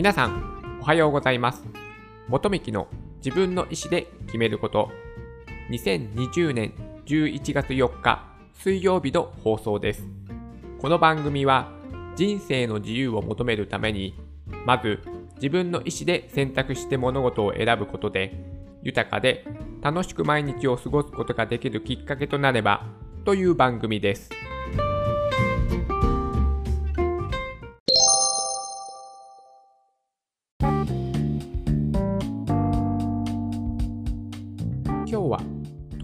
皆さん、おはようございます。元美希の自分の意思で決めること。2020年11月4日水曜日の放送です。この番組は人生の自由を求めるために、まず自分の意思で選択して物事を選ぶことで、豊かで楽しく毎日を過ごすことができるきっかけとなればという番組です。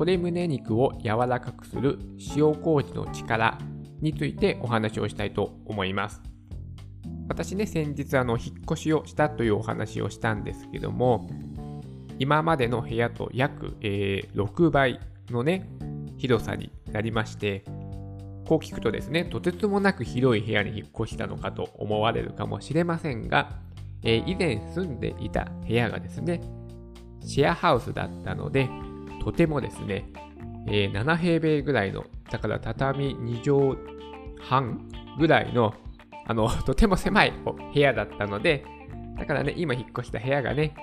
鶏胸肉を柔らかくする塩麹の力についてお話をしたいと思います。私ね、先日あの引っ越しをしたというお話をしたんですけども、今までの部屋と約、えー6倍のね、広さになりまして、こう聞くとですね、とてつもなく広い部屋に引っ越したのかと思われるかもしれませんが、えー以前住んでいた部屋がですね、シェアハウスだったので、とてもですね、えー7平米ぐらいの、だから畳2畳半ぐらいの、あの、とても狭い部屋だったので、だからね、今引っ越した部屋がね、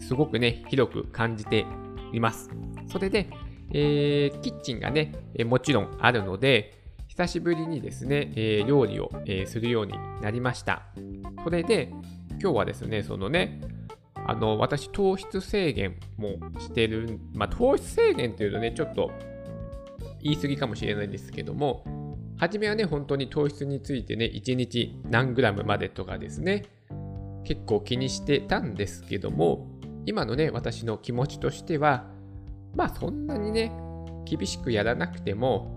すごくね、広く感じています。それで、えーキッチンがね、えもちろんあるので、久しぶりにですね、えー料理を、えするようになりました。それで、今日はですね、そのね、あの、私、糖質制限もしてる、まあ、糖質制限っていうとね、ちょっと言い過ぎかもしれないんですけども、初めはね、本当に糖質についてね、1日何グラムまでとかですね、結構気にしてたんですけども、今のね、私の気持ちとしては、まあそんなにね、厳しくやらなくても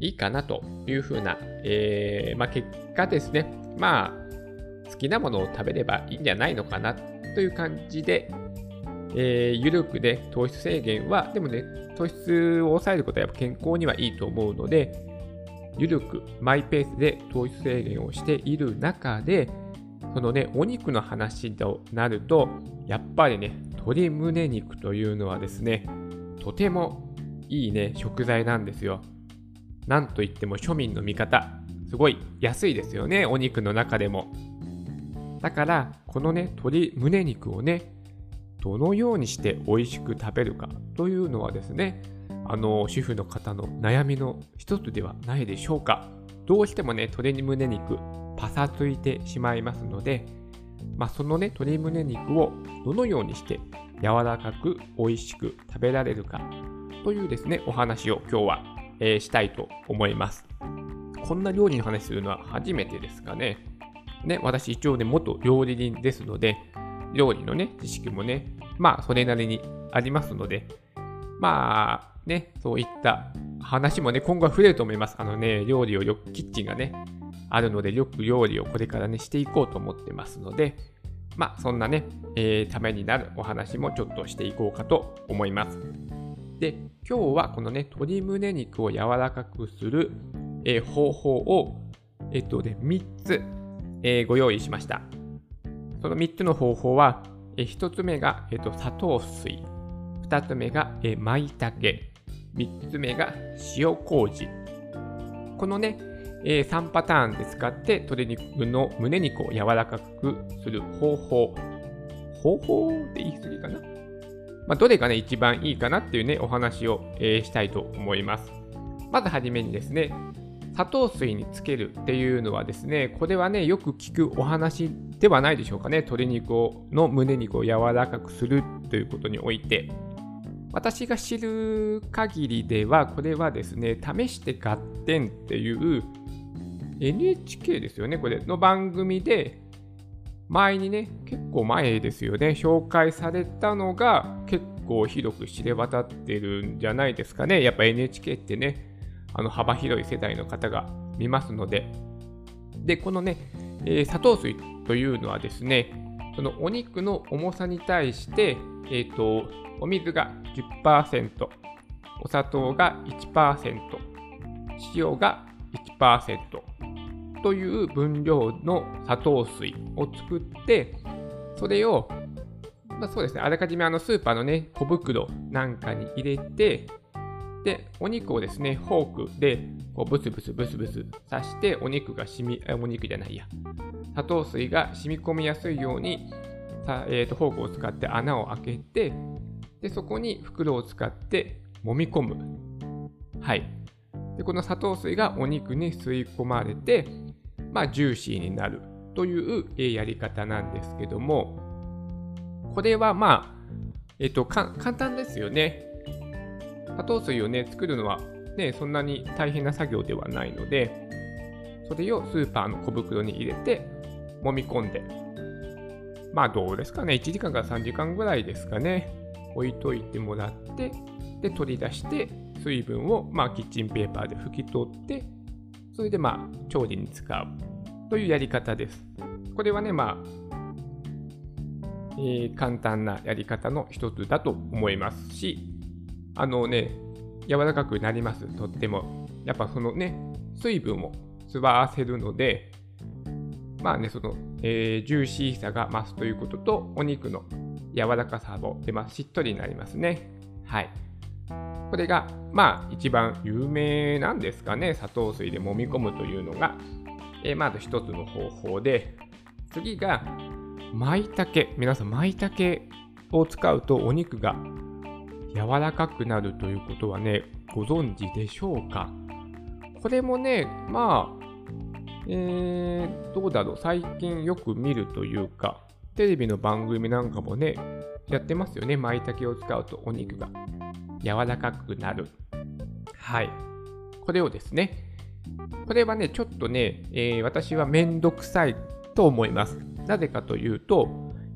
いいかなというふうな、えーまあ結果ですね、まあ好きなものを食べればいいんじゃないのかなっという感じで、えー、ゆるくで糖質制限は、でもね、糖質を抑えることはやっぱ健康にはいいと思うので、ゆるくマイペースで糖質制限をしている中で、そのね、お肉の話となると、やっぱりね、鶏胸肉というのはですね、とてもいいね、食材なんですよ。なんといっても庶民の味方、すごい安いですよね、お肉の中でも。だから、このね、鶏胸肉をね、どのようにして美味しく食べるかというのはですね、あの、主婦の方の悩みの一つではないでしょうか。どうしてもね、鶏胸肉、パサついてしまいますので、まあ、そのね、鶏胸肉をどのようにして柔らかく美味しく食べられるかというですね、お話を今日は、えーしたいと思います。こんな料理の話するのは初めてですかね。ね、私一応ね、元料理人ですので、料理のね、知識もね、まあ、それなりにありますので、まあ、ね、そういった話もね、今後は増えると思います。あのね、料理をよく、キッチンがね、あるので、よく料理をこれからね、していこうと思ってますので、まあ、そんなね、えーためになるお話もちょっとしていこうかと思います。で、今日はこのね、鶏胸肉を柔らかくする、えー方法を、えっとね、3つ、えーご用意しました。その3つの方法は、え1つ目が、えっと砂糖水、2つ目が、えー、舞茸、3つ目が塩麹。このね、えー3パターンで使って鶏肉の胸肉を柔らかくする方法。方法で言い過ぎかな？まあ、どれがね、一番いいかなっていうね、お話を、えーしたいと思います。まずはじめにですね、砂糖水につけるっていうのはですね、これはね、よく聞くお話ではないでしょうかね。鶏肉をの胸肉を柔らかくするということにおいて。私が知る限りでは、これはですね、試して合点っていう NHK ですよね、これの番組で、前にね、結構前ですよね、紹介されたのが結構広く知れ渡ってるんじゃないですかね。やっぱ NHK ってね、あの幅広い世代の方が見ますので。で、このね、えー砂糖水というのはですね、そのお肉の重さに対して、えー、とお水が10%、お砂糖が1%、塩が1%という分量の砂糖水を作って、それを、まあ、そうですね、あらかじめあのスーパーのね、小袋なんかに入れて、で、お肉をですね、フォークでこうブスブスブスブス刺してお肉が染み、お肉じゃないや、砂糖水が染み込みやすいように、えーと、フォークを使って穴を開けてでそこに袋を使って揉み込む。はい。でこの砂糖水がお肉に吸い込まれて、まあ、ジューシーになるというやり方なんですけどもこれはまあ、えっ、ー、と簡単ですよね。砂糖水をね作るのはねそんなに大変な作業ではないのでそれをスーパーの小袋に入れて揉み込んでまあどうですかね。1時間から3時間ぐらいですかね。置いといてもらってで取り出して水分をまあキッチンペーパーで拭き取ってそれでまあ調理に使う。というやり方です。これはねまあ、え、簡単なやり方の一つだと思いますしあのね柔らかくなりますとってもやっぱそのね水分を吸わせるのでまあねその、えー、ジューシーさが増すということとお肉の柔らかさも出ます。しっとりになりますね。はい。これが、まあ、一番有名なんですかね。砂糖水で揉み込むというのが、えー、まず一つの方法で、次が、舞茸。皆さん、舞茸を使うとお肉が柔らかくなるということはね、ご存知でしょうか？これもね、まあ、えー、どうだろう、最近よく見るというか、テレビの番組なんかもね、やってますよね。舞茸を使うとお肉が柔らかくなる。はい。これをですね、これはね、ちょっとね、えー、私はめんどくさいと思います。なぜかというと、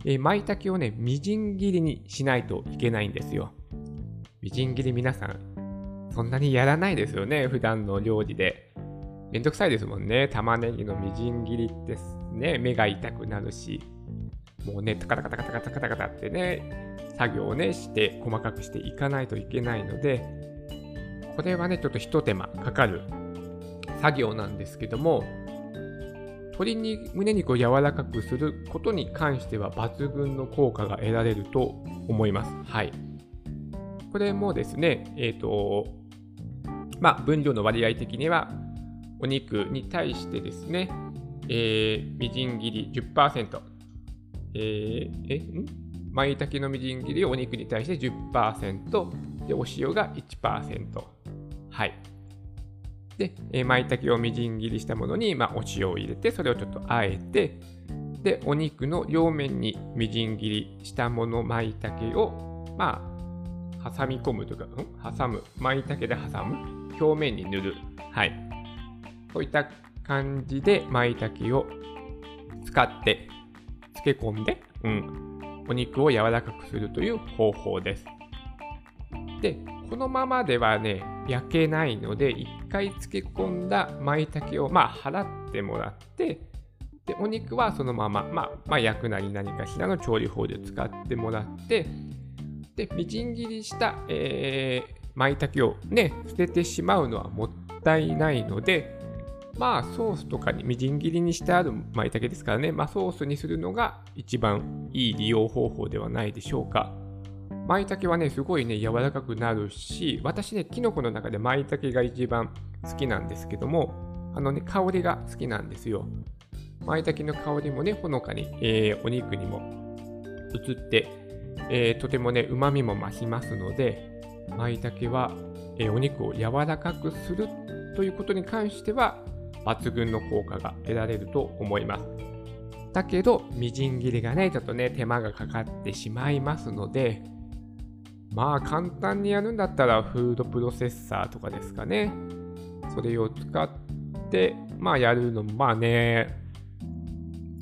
えー、舞茸をね、みじん切りにしないといけないんですよ。みじん切り皆さん、そんなにやらないですよね、普段の料理で。めんどくさいですもんね。玉ねぎのみじん切りってね、目が痛くなるし、もうね、カタカタカタカタカタカタってね、作業をね、して細かくしていかないといけないので、これはね、ちょっと一手間かかる作業なんですけども、鶏に胸肉を柔らかくすることに関しては抜群の効果が得られると思います。はい。これもですね、えっ、ー、と、まあ、分量の割合的には、お肉に対してですね、えー、みじん切り10%、えー、えん？舞茸のみじん切りをお肉に対して10%、で、お塩が1%。はい。で、えー、舞茸をみじん切りしたものに、まあ、お塩を入れて、それをちょっとあえて、で、お肉の両面にみじん切りしたもの、舞茸を、まあ、挟み込むというか、ん？挟む。舞茸で挟む。表面に塗る。はい。こういった感じで舞茸を使って漬け込んで、うん、お肉を柔らかくするという方法です。で、このままではね、焼けないので、一回漬け込んだ舞茸を、まあ、払ってもらって、で、お肉はそのまま、まあ、まあ、焼くなり何かしらの調理法で使ってもらって、で、みじん切りした、えー、舞茸をね、捨ててしまうのはもったいないので、まあソースとかにみじん切りにしてある舞茸ですからね、まあソースにするのが一番いい利用方法ではないでしょうか。舞茸はね、すごいね、柔らかくなるし、私ね、キノコの中で舞茸が一番好きなんですけども、あのね、香りが好きなんですよ。舞茸の香りもね、ほのかに、えー、お肉にも移って、えー、とてもね、旨味も増しますので、舞茸は、えー、お肉を柔らかくするということに関しては、抜群の効果が得られると思います。だけど、みじん切りがね、ちょっとね、手間がかかってしまいますので、まあ簡単にやるんだったらフードプロセッサーとかですかね。それを使って、まあやるのもまあね、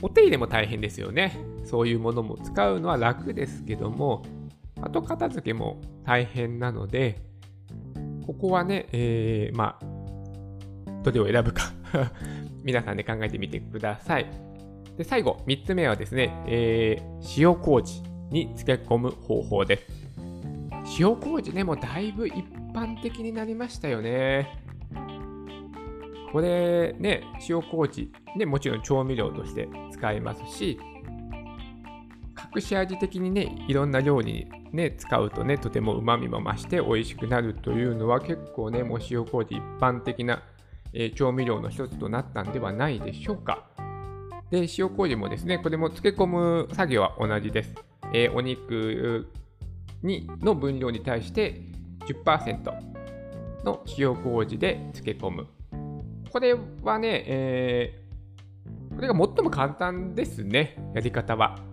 お手入れも大変ですよね。そういうものも使うのは楽ですけども、後片付けも大変なので、ここはね、えー、まあ、どれを選ぶか 皆さんで考えてみてください。で最後、3つ目はですね、えー、塩麹に漬け込む方法です。塩麹ね、もうだいぶ一般的になりましたよね。これね、塩麹、ね、もちろん調味料として使えますし、隠し味的にね、いろんな料理にね、使うとね、とても旨味も増して美味しくなるというのは結構ね、もう塩麹一般的なえー、調味料の一つとなったんではないでしょうか。で、塩麹もですね、これも漬け込む作業は同じです。えー、お肉にの分量に対して10%の塩麹で漬け込む。これはね、えー、これが最も簡単ですね、やり方は。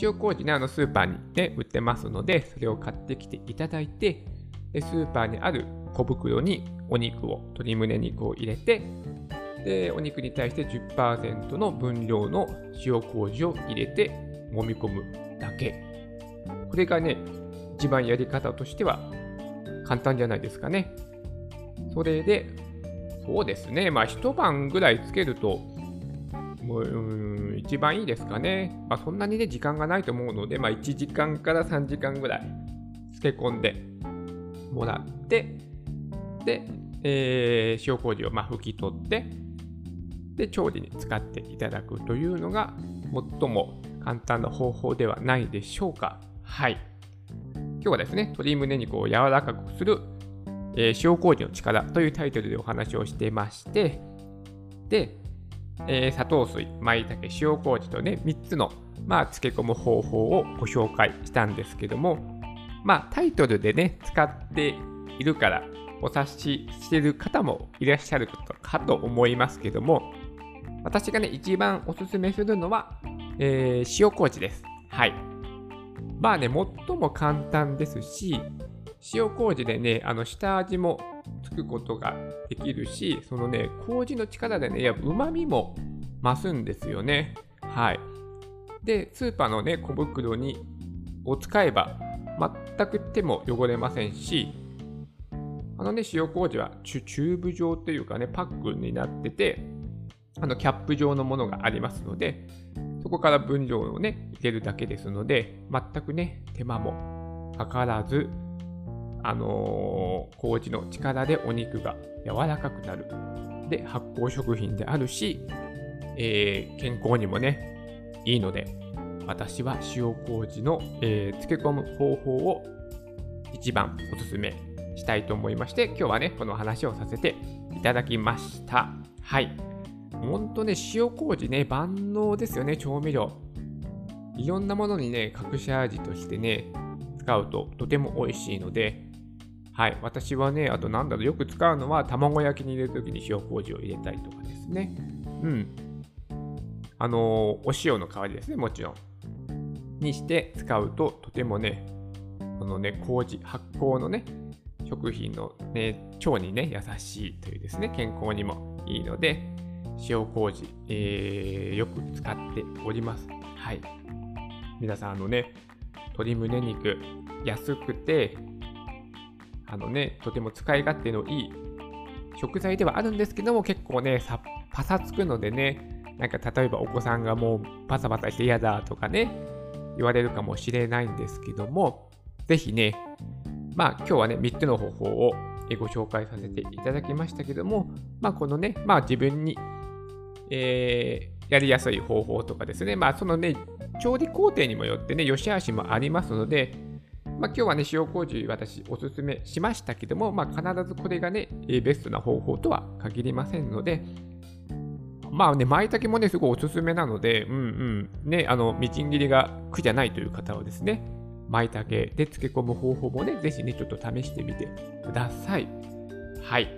塩麹ね、あのスーパーにね、売ってますので、それを買ってきていただいて、でスーパーにある小袋にお肉を、鶏胸肉を入れて、で、お肉に対して10%の分量の塩麹を入れて揉み込むだけ。これがね、一番やり方としては簡単じゃないですかね。それで、そうですね、まあ一晩ぐらいつけると、もう、うん、一番いいですかね。まあそんなにね、時間がないと思うので、まあ1時間から3時間ぐらい漬け込んでもらって、で、えー、塩麹をま拭き取って、で、調理に使っていただくというのが、最も簡単な方法ではないでしょうか。はい。今日はですね、鶏胸肉を柔らかくする、えー、塩麹の力というタイトルでお話をしてまして、で、えー、砂糖水、舞茸、塩麹とね、3つの、まあ、漬け込む方法をご紹介したんですけども、まあ、タイトルでね、使っているから、お察ししてる方もいらっしゃるかと思いますけども、私がね、一番おすすめするのは、えー、塩麹です。はい。まあね、最も簡単ですし、塩麹でね、あの下味もくことができるし、そのね、麹の力でね、やうまみも増すんですよね。はい。で、スーパーのね、小袋にを使えば、全く手も汚れませんし、あのね、塩麹はチューブ状というかね、パックになってて、あのキャップ状のものがありますので、そこから分量をね、入れるだけですので、全くね、手間もかからず、あのー、麹の力でお肉が柔らかくなる。で、発酵食品であるし、えー、健康にもね、いいので、私は塩麹の、えー、漬け込む方法を一番おすすめしたいと思いまして、今日はね、この話をさせていただきました。はい。ほんとね、塩麹ね、万能ですよね、調味料。いろんなものにね、隠し味としてね、使うととても美味しいので、はい、私はね、あとなんだろう、よく使うのは、卵焼きに入れるときに塩麹を入れたりとかですね。うん。あの、お塩の代わりですね、もちろん。にして使うと、とてもね、このね、麹、発酵のね、食品の、ね、腸にね、優しいというですね、健康にもいいので、塩麹、えー、よく使っております。はい。皆さん、あのね、鶏胸肉、安くて、あのね、とても使い勝手のいい食材ではあるんですけども、結構ね、さパサつくのでね、なんか例えばお子さんがもうパサパサして嫌だとかね、言われるかもしれないんですけども、ぜひね、まあ今日はね、3つの方法をご紹介させていただきましたけども、まあこのね、まあ自分にえー、やりやすい方法とかですね、まあそのね、調理工程にもよってね、良し悪しもありますので、まあ、今日はね、塩麹私おすすめしましたけども、まあ、必ずこれがね、ベストな方法とは限りませんので、まあね、舞茸もね、すごいおすすめなので、うんうん、ね、あの、みじん切りが苦じゃないという方はですね、舞茸で漬け込む方法もね、ぜひね、ちょっと試してみてください。はい。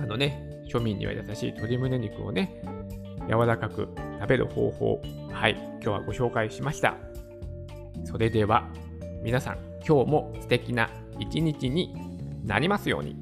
あのね、庶民には優しい鶏胸肉をね、柔らかく食べる方法、はい、今日はご紹介しました。それでは、皆さん、今日も素敵な一日になりますように。